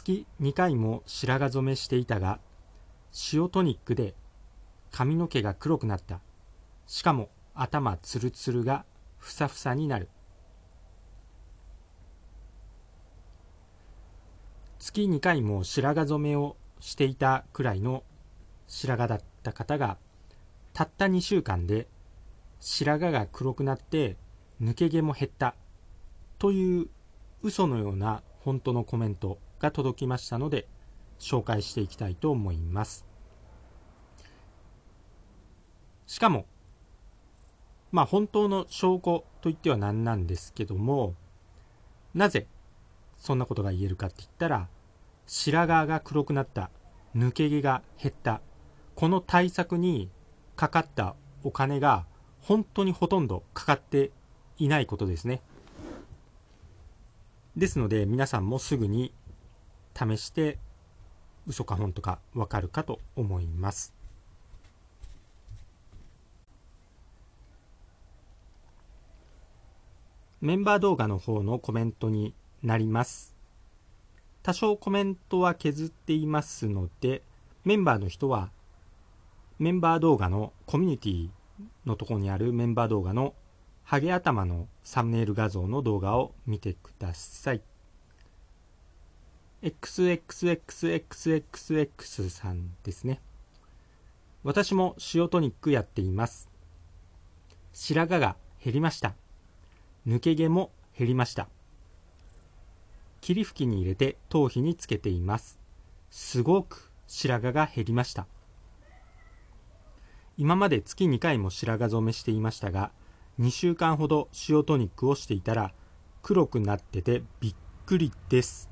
月2回も白髪染めしていたが塩トニックで髪の毛が黒くなった。しかも頭ツルツルがふさふさになる。月2回も白髪染めをしていたくらいの白髪だった方がたった2週間で白髪が黒くなって抜け毛も減った。という嘘のような本当のコメント。が届きましたので紹介していきたいと思います。しかもまあ本当の証拠といっては何なんですけどもなぜそんなことが言えるかって言ったら白髪が黒くなった抜け毛が減ったこの対策にかかったお金が本当にほとんどかかっていないことですね。ですので皆さんもすぐに試して嘘か本当かわかるかと思いますメンバー動画の方のコメントになります多少コメントは削っていますのでメンバーの人はメンバー動画のコミュニティのところにあるメンバー動画のハゲ頭のサムネイル画像の動画を見てください。XXXXXX さんですね。私も塩トニックやっています。白髪が減りました。抜け毛も減りました。霧吹きに入れて頭皮につけています。すごく白髪が減りました。今まで月2回も白髪染めしていましたが、2週間ほど塩トニックをしていたら黒くなっててびっくりです。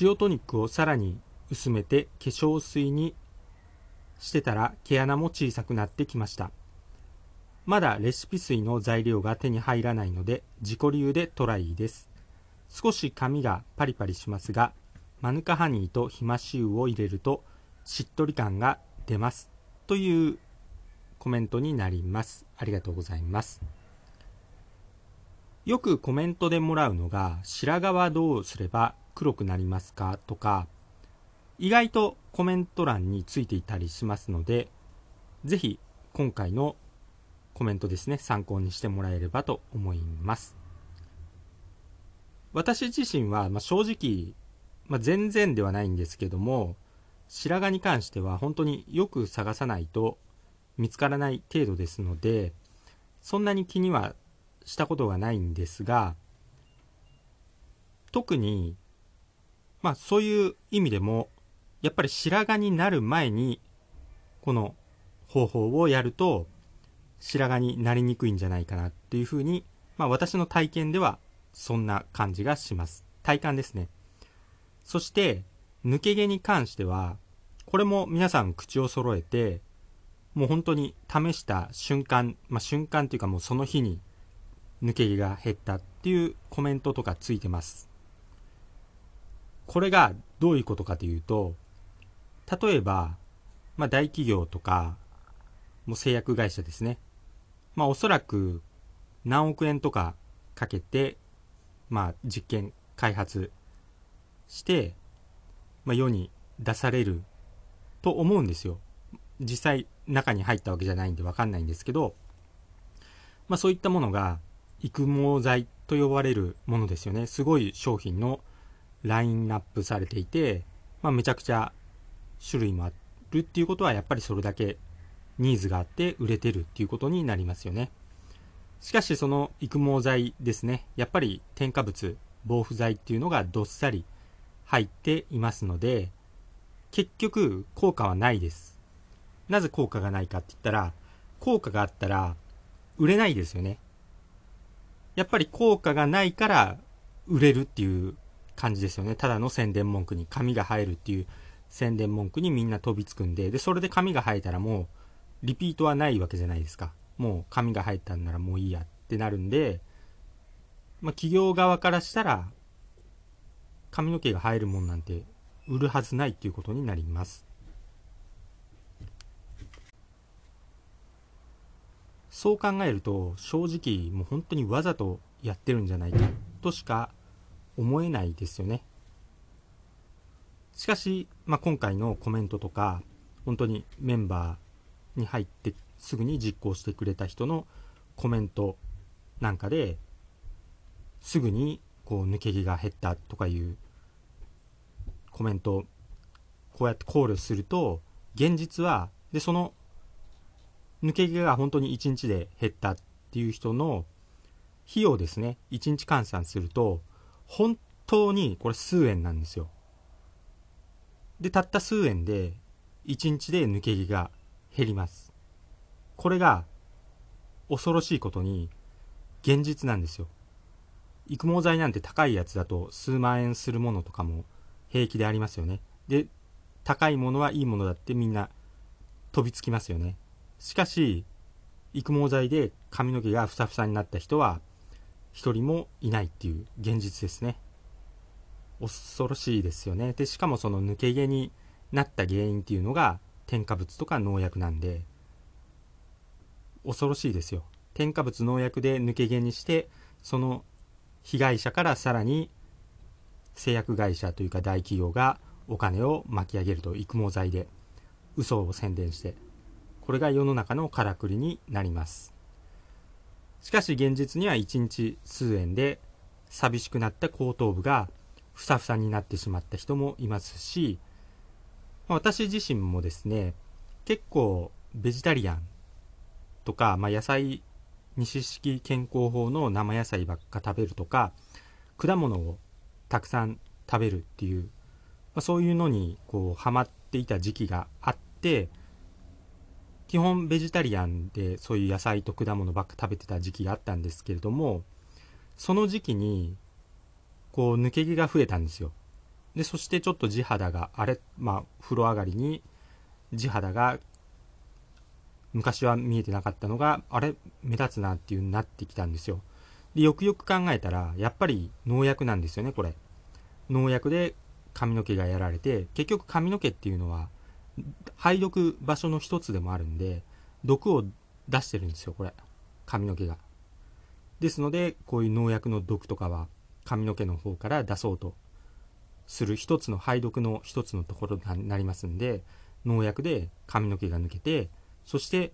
塩トニックをさらに薄めて化粧水にしてたら毛穴も小さくなってきました。まだレシピ水の材料が手に入らないので自己流でトライです。少し髪がパリパリしますが、マヌカハニーとひまし油を入れるとしっとり感が出ますというコメントになりますありがとうございますよくコメントでもらうのが白髪はどうすれば黒くなりますか？とか意外とコメント欄についていたりしますのでぜひ今回のコメントですね参考にしてもらえればと思います。私自身は、まあ、正直、まあ、全然ではないんですけども白髪に関しては本当によく探さないと見つからない程度ですのでそんなに気にはしたことがないんですが特にまあそういう意味でもやっぱり白髪になる前にこの方法をやると白髪になりにくいんじゃないかなっていうふうに、まあ、私の体験ではそんな感じがします体感ですねそして抜け毛に関しては、これも皆さん口を揃えて、もう本当に試した瞬間、まあ、瞬間というかもうその日に抜け毛が減ったっていうコメントとかついてます。これがどういうことかというと、例えば、まあ、大企業とか、もう製薬会社ですね。まあ、おそらく何億円とかかけて、まあ、実験、開発して、まあ、世に出されると思うんですよ。実際中に入ったわけじゃないんでわかんないんですけど、まあ、そういったものが育毛剤と呼ばれるものですよね。すごい商品のラインナップされていて、まあ、めちゃくちゃ種類もあるっていうことはやっぱりそれだけニーズがあって売れてるっていうことになりますよね。しかしその育毛剤ですね、やっぱり添加物、防腐剤っていうのがどっさり入っていますので、結局効果はないです。なぜ効果がないかって言ったら、効果があったら売れないですよね。やっぱり効果がないから売れるっていう感じですよね。ただの宣伝文句に髪が生えるっていう宣伝文句にみんな飛びつくんで、で、それで髪が生えたらもうリピートはないわけじゃないですか。もう髪が生えたんならもういいやってなるんで、まあ企業側からしたら髪の毛が生えるもんなんて売るはずないっていうことになりますそう考えると正直もう本当にわざとやってるんじゃないかとしか思えないですよね。しかし、まあ、今回のコメントとか、本当にメンバーに入ってすぐに実行してくれた人のコメントなんかですぐにこう抜け毛が減ったとかいうコメントこうやって考慮すると現実はでその抜け毛が本当に1日で減ったっていう人の費用ですね1日換算すると本当にこれ数円なんですよ。でたった数円で1日で抜け毛が減ります。これが恐ろしいことに現実なんですよ。育毛剤なんて高いやつだと数万円するものとかも平気でありますよね。で高いものはいいものだってみんな飛びつきますよね。しかし育毛剤で髪の毛がふさふさになった人は一人もいないっていう現実ですね。恐ろしいですよね。でしかもその抜け毛になった原因っていうのが添加物とか農薬なんで恐ろしいですよ。添加物農薬で抜け毛にしてその被害者からさらに製薬会社というか大企業がお金を巻き上げると育毛剤で嘘を宣伝してこれが世の中のからくりになります。しかし現実には1日数円で寂しくなった後頭部がふさふさになってしまった人もいますし私自身もですね結構ベジタリアンとか、まあ、野菜西式健康法の生野菜ばっか食べるとか果物をたくさん食べるっていう、まあ、そういうのにこうハマっていた時期があって基本ベジタリアンでそういう野菜と果物ばっか食べてた時期があったんですけれどもその時期にこう抜け毛が増えたんですよ。でそしてちょっと地肌があれまあ風呂上がりに地肌が昔は見えてなかったのがあれ？目立つなっていうになってきたんですよ。でよくよく考えたらやっぱり農薬なんですよねこれ。農薬で髪の毛がやられて結局髪の毛っていうのは排毒場所の一つでもあるんで毒を出してるんですよこれ。髪の毛が。ですのでこういう農薬の毒とかは髪の毛の方から出そうとする一つの排毒の一つのところになりますんで農薬で髪の毛が抜けてそして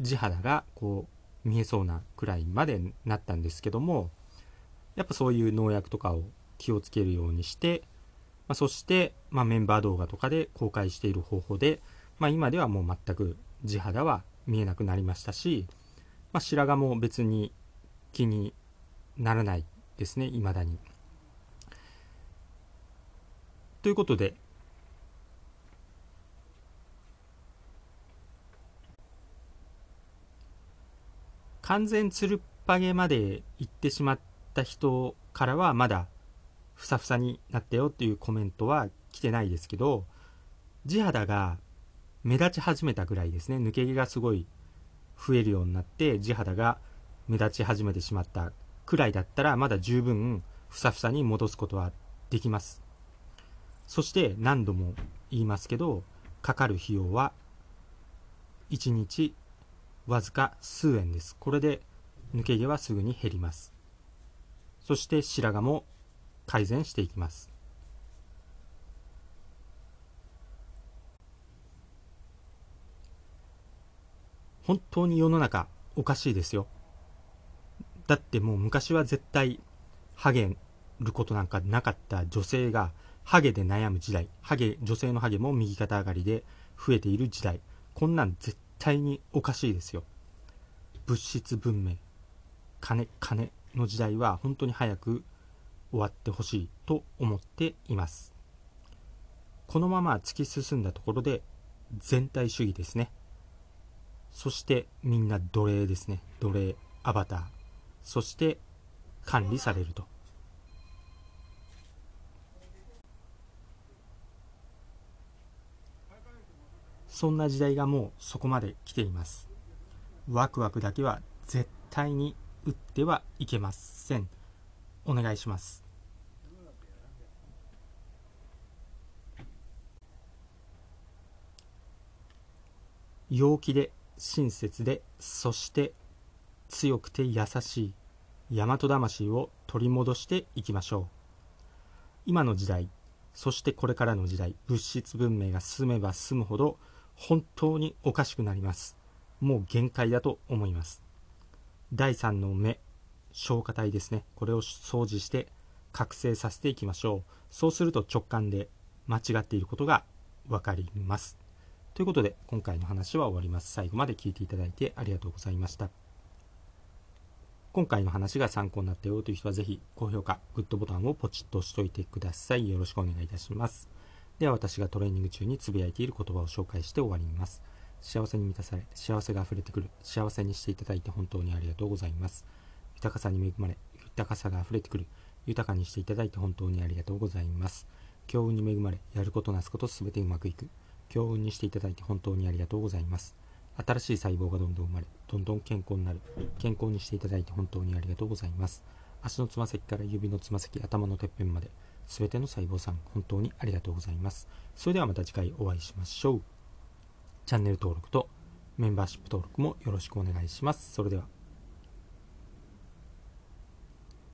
地肌がこう見えそうなくらいまでなったんですけどもやっぱそういう農薬とかを気をつけるようにして、まあ、そして、まあ、メンバー動画とかで公開している方法で、まあ、今ではもう全く地肌は見えなくなりましたし、まあ、白髪も別に気にならないですね未だに。ということで完全つるっぱげまで行ってしまった人からはまだふさふさになったよっていうコメントは来てないですけど地肌が目立ち始めたぐらいですね抜け毛がすごい増えるようになって地肌が目立ち始めてしまったくらいだったらまだ十分ふさふさに戻すことはできますそして何度も言いますけどかかる費用は1日わずか数円です。これで抜け毛はすぐに減ります。そして白髪も改善していきます。本当に世の中おかしいですよ。だってもう昔は絶対ハゲることなんかなかった女性がハゲで悩む時代、ハゲ、女性のハゲも右肩上がりで増えている時代、こんなん絶対におかしいですよ物質文明金金の時代は本当に早く終わってほしいと思っています。このまま突き進んだところで全体主義ですね。そしてみんな奴隷ですね。奴隷アバター。そして管理されると。そんな時代がもうそこまで来ています。ワクワクだけは絶対に打ってはいけません。お願いします。陽気で親切でそして強くて優しい大和魂を取り戻していきましょう。今の時代そしてこれからの時代物質文明が進めば進むほど本当におかしくなりますもう限界だと思います第3の目消化体ですねこれを掃除して覚醒させていきましょうそうすると直感で間違っていることが分かりますということで今回の話は終わります最後まで聞いていただいてありがとうございました今回の話が参考になったよという人はぜひ高評価、グッドボタンをポチッと押しといてください。よろしくお願いいたします。では私がトレーニング中につぶやいている言葉を紹介して終わります。幸せに満たされ、幸せが溢れてくる、幸せにしていただいて本当にありがとうございます。豊かさに恵まれ、豊かさが溢れてくる、豊かにしていただいて本当にありがとうございます。強運に恵まれ、やることなすことすべてうまくいく、強運にしていただいて本当にありがとうございます。新しい細胞がどんどん生まれ、どんどん健康になる。健康にしていただいて本当にありがとうございます。足のつま先から指のつま先、頭のてっぺんまで、すべての細胞さん、本当にありがとうございます。それではまた次回お会いしましょう。チャンネル登録とメンバーシップ登録もよろしくお願いします。それでは。